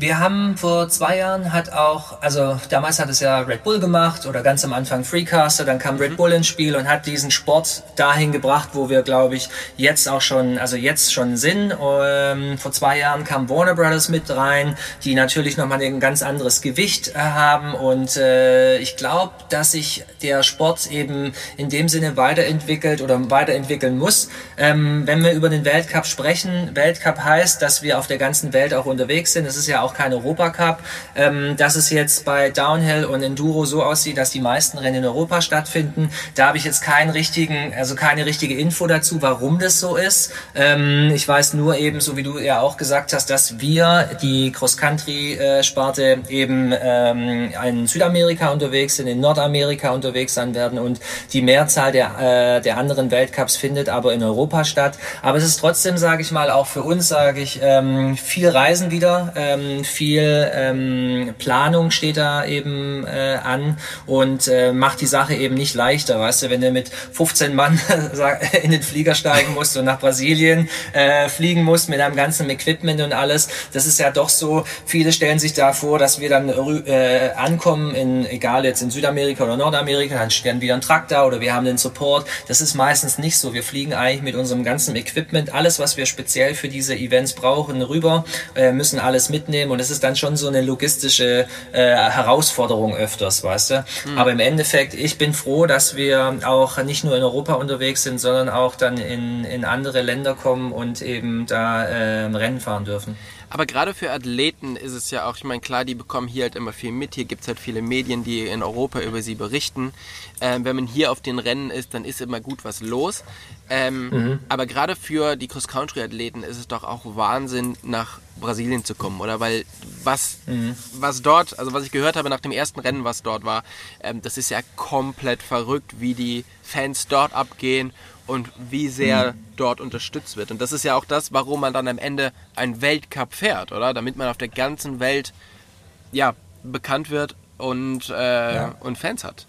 wir haben vor zwei Jahren hat auch, also damals hat es ja Red Bull gemacht oder ganz am Anfang Freecaster, dann kam Red mhm. Bull ins Spiel und hat diesen Sport dahin gebracht, wo wir, glaube ich, jetzt auch schon, also jetzt schon sind. Ähm, vor zwei Jahren kam Warner Brothers mit rein, die natürlich nochmal ein ganz anderes Gewicht äh, haben und äh, ich glaube, dass sich der Sport eben in dem Sinne weiterentwickelt oder weiterentwickeln muss. Ähm, wenn wir über den Weltcup sprechen, Weltcup heißt, dass wir auf der ganzen Welt auch unterwegs sind. Es ist ja auch auch kein Europacup. Ähm, dass es jetzt bei Downhill und Enduro so aussieht, dass die meisten Rennen in Europa stattfinden, da habe ich jetzt keinen richtigen, also keine richtige Info dazu, warum das so ist. Ähm, ich weiß nur eben, so wie du ja auch gesagt hast, dass wir die Cross-Country-Sparte eben ähm, in Südamerika unterwegs sind, in Nordamerika unterwegs sein werden und die Mehrzahl der, äh, der anderen Weltcups findet aber in Europa statt. Aber es ist trotzdem, sage ich mal, auch für uns, sage ich, ähm, viel Reisen wieder, ähm, viel ähm, Planung steht da eben äh, an und äh, macht die Sache eben nicht leichter. Weißt du, wenn du mit 15 Mann in den Flieger steigen musst und nach Brasilien äh, fliegen musst mit einem ganzen Equipment und alles, das ist ja doch so, viele stellen sich da vor, dass wir dann äh, ankommen in, egal jetzt in Südamerika oder Nordamerika, dann stellen wieder ein Traktor oder wir haben den Support. Das ist meistens nicht so. Wir fliegen eigentlich mit unserem ganzen Equipment, alles, was wir speziell für diese Events brauchen, rüber, äh, müssen alles mitnehmen und es ist dann schon so eine logistische äh, Herausforderung öfters, weißt du. Mhm. Aber im Endeffekt, ich bin froh, dass wir auch nicht nur in Europa unterwegs sind, sondern auch dann in, in andere Länder kommen und eben da äh, Rennen fahren dürfen. Aber gerade für Athleten ist es ja auch, ich meine, klar, die bekommen hier halt immer viel mit. Hier gibt es halt viele Medien, die in Europa über sie berichten. Ähm, wenn man hier auf den Rennen ist, dann ist immer gut was los. Ähm, mhm. Aber gerade für die Cross-Country-Athleten ist es doch auch Wahnsinn, nach Brasilien zu kommen, oder? Weil was, mhm. was dort, also was ich gehört habe nach dem ersten Rennen, was dort war, ähm, das ist ja komplett verrückt, wie die Fans dort abgehen und wie sehr mhm. dort unterstützt wird. Und das ist ja auch das, warum man dann am Ende einen Weltcup fährt, oder? Damit man auf der ganzen Welt ja, bekannt wird und, äh, ja. und Fans hat.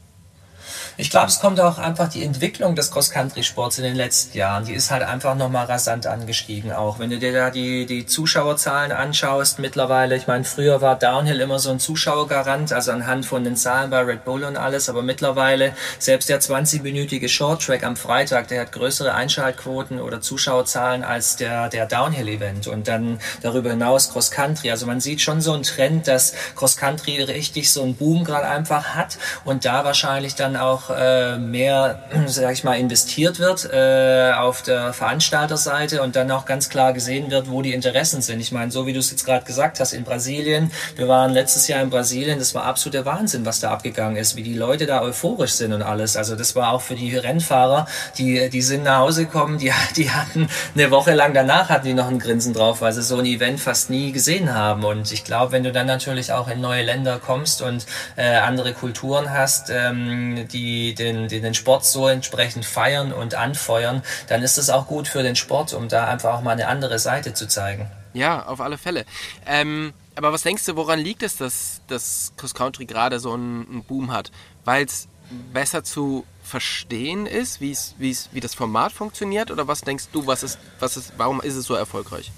Ich glaube, es kommt auch einfach die Entwicklung des Cross-Country-Sports in den letzten Jahren. Die ist halt einfach nochmal rasant angestiegen auch. Wenn du dir da die, die Zuschauerzahlen anschaust mittlerweile, ich meine, früher war Downhill immer so ein Zuschauergarant, also anhand von den Zahlen bei Red Bull und alles, aber mittlerweile selbst der 20-minütige Short-Track am Freitag, der hat größere Einschaltquoten oder Zuschauerzahlen als der, der Downhill-Event und dann darüber hinaus Cross-Country. Also man sieht schon so einen Trend, dass Cross-Country richtig so einen Boom gerade einfach hat und da wahrscheinlich dann auch äh, mehr, sag ich mal, investiert wird äh, auf der Veranstalterseite und dann auch ganz klar gesehen wird, wo die Interessen sind. Ich meine, so wie du es jetzt gerade gesagt hast, in Brasilien, wir waren letztes Jahr in Brasilien, das war absoluter Wahnsinn, was da abgegangen ist, wie die Leute da euphorisch sind und alles. Also das war auch für die Rennfahrer, die, die sind nach Hause gekommen, die, die hatten eine Woche lang danach hatten die noch ein Grinsen drauf, weil sie so ein Event fast nie gesehen haben. Und ich glaube, wenn du dann natürlich auch in neue Länder kommst und äh, andere Kulturen hast, ähm, die den, die den Sport so entsprechend feiern und anfeuern, dann ist das auch gut für den Sport, um da einfach auch mal eine andere Seite zu zeigen. Ja, auf alle Fälle. Ähm, aber was denkst du, woran liegt es, dass das Cross Country gerade so einen, einen Boom hat? Weil es besser zu verstehen ist, wie's, wie's, wie das Format funktioniert? Oder was denkst du, was ist, was ist, warum ist es so erfolgreich?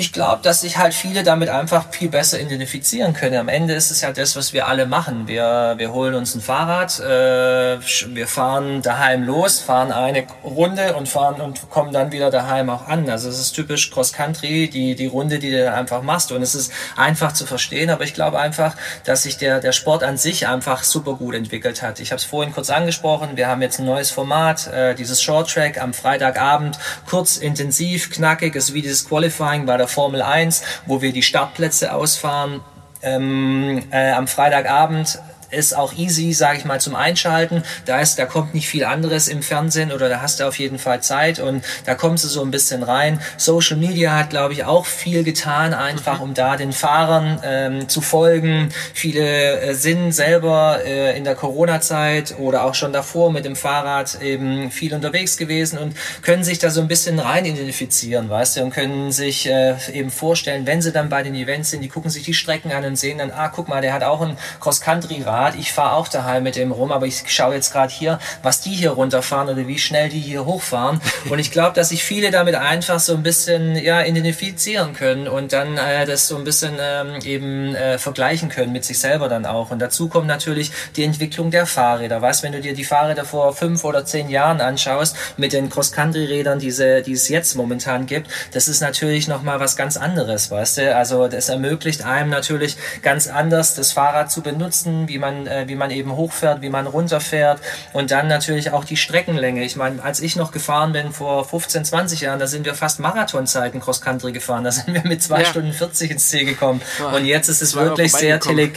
Ich glaube, dass sich halt viele damit einfach viel besser identifizieren können. Am Ende ist es ja das, was wir alle machen. Wir, wir holen uns ein Fahrrad, äh, wir fahren daheim los, fahren eine Runde und fahren und kommen dann wieder daheim auch an. Also es ist typisch Cross Country, die, die Runde, die du dann einfach machst. Und es ist einfach zu verstehen, aber ich glaube einfach, dass sich der, der Sport an sich einfach super gut entwickelt hat. Ich habe es vorhin kurz angesprochen, wir haben jetzt ein neues Format, äh, dieses Short Track am Freitagabend, kurz, intensiv, knackig, ist wie dieses Qualifying bei der Formel 1, wo wir die Startplätze ausfahren. Ähm, äh, am Freitagabend ist auch easy, sage ich mal, zum Einschalten. Da ist, da kommt nicht viel anderes im Fernsehen oder da hast du auf jeden Fall Zeit und da kommst du so ein bisschen rein. Social Media hat, glaube ich, auch viel getan, einfach mhm. um da den Fahrern ähm, zu folgen. Viele äh, sind selber äh, in der Corona-Zeit oder auch schon davor mit dem Fahrrad eben viel unterwegs gewesen und können sich da so ein bisschen rein identifizieren, weißt du, und können sich äh, eben vorstellen, wenn sie dann bei den Events sind, die gucken sich die Strecken an und sehen dann, ah, guck mal, der hat auch ein Cross-Country-Rad Rad. Ich fahre auch daheim mit dem rum, aber ich schaue jetzt gerade hier, was die hier runterfahren oder wie schnell die hier hochfahren. Und ich glaube, dass sich viele damit einfach so ein bisschen ja, identifizieren können und dann äh, das so ein bisschen ähm, eben äh, vergleichen können mit sich selber dann auch. Und dazu kommt natürlich die Entwicklung der Fahrräder. Was, wenn du dir die Fahrräder vor fünf oder zehn Jahren anschaust, mit den Cross-Country-Rädern, die, die es jetzt momentan gibt, das ist natürlich nochmal was ganz anderes, weißt du? Also das ermöglicht einem natürlich ganz anders das Fahrrad zu benutzen, wie man man, äh, wie man eben hochfährt, wie man runterfährt und dann natürlich auch die Streckenlänge. Ich meine, als ich noch gefahren bin vor 15, 20 Jahren, da sind wir fast Marathonzeiten Cross Country gefahren. Da sind wir mit zwei ja. Stunden 40 ins Ziel gekommen. Und jetzt ist es wirklich sehr tele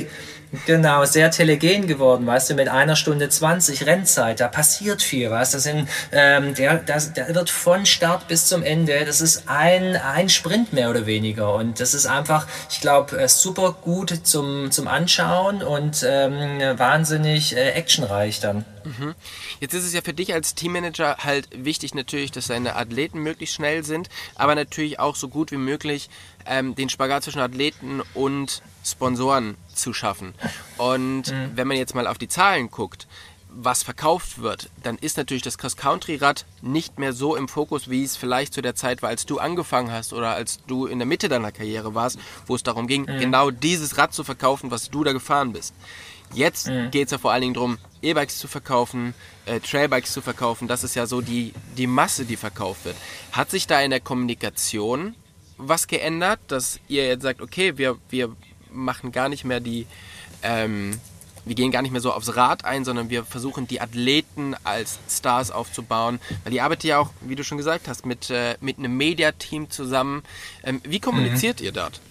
Genau, sehr telegen geworden, weißt du, mit einer Stunde 20 Rennzeit, da passiert viel, weißt du, ähm, der, das, der wird von Start bis zum Ende, das ist ein, ein Sprint mehr oder weniger und das ist einfach, ich glaube, äh, super gut zum, zum Anschauen und ähm, wahnsinnig äh, actionreich dann. Mhm. Jetzt ist es ja für dich als Teammanager halt wichtig natürlich, dass deine Athleten möglichst schnell sind, aber natürlich auch so gut wie möglich ähm, den Spagat zwischen Athleten und Sponsoren zu schaffen. Und mhm. wenn man jetzt mal auf die Zahlen guckt, was verkauft wird, dann ist natürlich das Cross-Country-Rad nicht mehr so im Fokus, wie es vielleicht zu der Zeit war, als du angefangen hast oder als du in der Mitte deiner Karriere warst, wo es darum ging, mhm. genau dieses Rad zu verkaufen, was du da gefahren bist. Jetzt mhm. geht es ja vor allen Dingen darum, E-Bikes zu verkaufen, äh, Trailbikes zu verkaufen. Das ist ja so die, die Masse, die verkauft wird. Hat sich da in der Kommunikation was geändert, dass ihr jetzt sagt, okay, wir, wir machen gar nicht mehr die, ähm, wir gehen gar nicht mehr so aufs Rad ein, sondern wir versuchen die Athleten als Stars aufzubauen, weil ihr arbeitet ja auch, wie du schon gesagt hast, mit, äh, mit einem Mediateam zusammen. Ähm, wie kommuniziert mhm. ihr dort?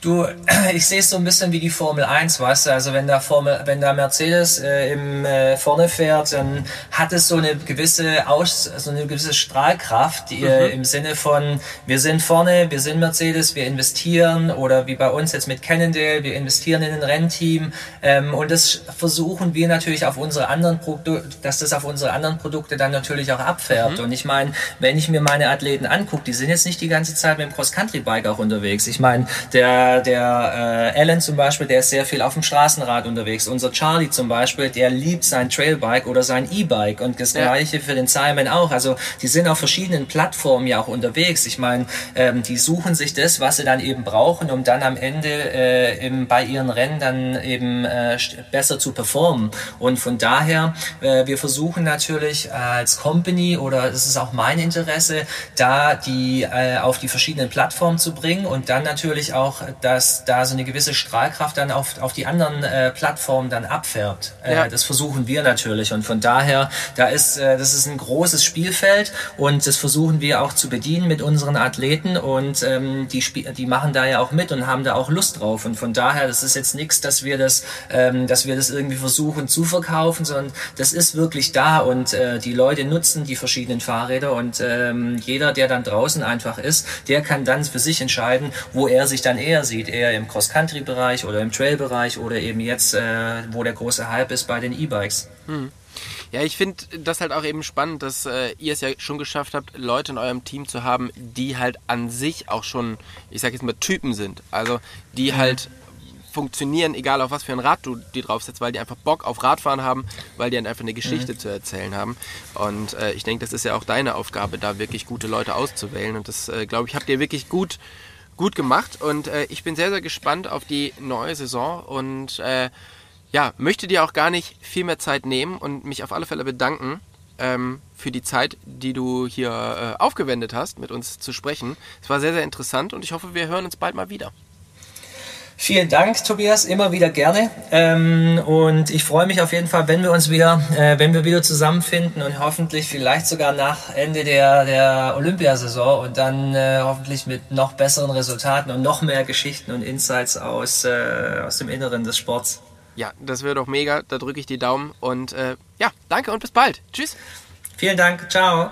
Du, ich sehe es so ein bisschen wie die Formel 1, weißt du, also wenn da Formel, wenn da Mercedes äh, im äh, vorne fährt, dann hat es so eine gewisse Aus, so eine gewisse Strahlkraft die, äh, mhm. im Sinne von wir sind vorne, wir sind Mercedes, wir investieren oder wie bei uns jetzt mit Cannondale, wir investieren in ein Rennteam ähm, und das versuchen wir natürlich auf unsere anderen Produkte, dass das auf unsere anderen Produkte dann natürlich auch abfährt. Mhm. Und ich meine, wenn ich mir meine Athleten angucke, die sind jetzt nicht die ganze Zeit mit dem Cross-Country-Bike auch unterwegs. Ich meine, der der, äh, Alan zum Beispiel, der ist sehr viel auf dem Straßenrad unterwegs. Unser Charlie zum Beispiel, der liebt sein Trailbike oder sein E-Bike und das ja. gleiche für den Simon auch. Also die sind auf verschiedenen Plattformen ja auch unterwegs. Ich meine, ähm, die suchen sich das, was sie dann eben brauchen, um dann am Ende äh, im, bei ihren Rennen dann eben äh, besser zu performen. Und von daher, äh, wir versuchen natürlich als Company oder das ist auch mein Interesse, da die äh, auf die verschiedenen Plattformen zu bringen und dann natürlich auch dass da so eine gewisse Strahlkraft dann auf, auf die anderen äh, Plattformen dann abfärbt. Äh, ja. Das versuchen wir natürlich und von daher, da ist, äh, das ist ein großes Spielfeld und das versuchen wir auch zu bedienen mit unseren Athleten und ähm, die, die machen da ja auch mit und haben da auch Lust drauf und von daher, das ist jetzt nichts, dass wir das, ähm, dass wir das irgendwie versuchen zu verkaufen, sondern das ist wirklich da und äh, die Leute nutzen die verschiedenen Fahrräder und ähm, jeder, der dann draußen einfach ist, der kann dann für sich entscheiden, wo er sich dann eher sieht eher im Cross-Country-Bereich oder im Trail-Bereich oder eben jetzt, äh, wo der große Hype ist, bei den E-Bikes. Hm. Ja, ich finde das halt auch eben spannend, dass äh, ihr es ja schon geschafft habt, Leute in eurem Team zu haben, die halt an sich auch schon, ich sag jetzt mal, Typen sind. Also die mhm. halt funktionieren, egal auf was für ein Rad du die draufsetzt, weil die einfach Bock auf Radfahren haben, weil die einfach eine Geschichte mhm. zu erzählen haben. Und äh, ich denke, das ist ja auch deine Aufgabe, da wirklich gute Leute auszuwählen. Und das, äh, glaube ich, habt ihr wirklich gut gut gemacht und äh, ich bin sehr, sehr gespannt auf die neue Saison und äh, ja, möchte dir auch gar nicht viel mehr Zeit nehmen und mich auf alle Fälle bedanken ähm, für die Zeit, die du hier äh, aufgewendet hast, mit uns zu sprechen. Es war sehr, sehr interessant und ich hoffe, wir hören uns bald mal wieder. Vielen Dank, Tobias, immer wieder gerne. Ähm, und ich freue mich auf jeden Fall, wenn wir uns wieder, äh, wenn wir wieder zusammenfinden und hoffentlich vielleicht sogar nach Ende der, der Olympiasaison und dann äh, hoffentlich mit noch besseren Resultaten und noch mehr Geschichten und Insights aus, äh, aus dem Inneren des Sports. Ja, das wäre doch mega. Da drücke ich die Daumen und äh, ja, danke und bis bald. Tschüss. Vielen Dank. Ciao.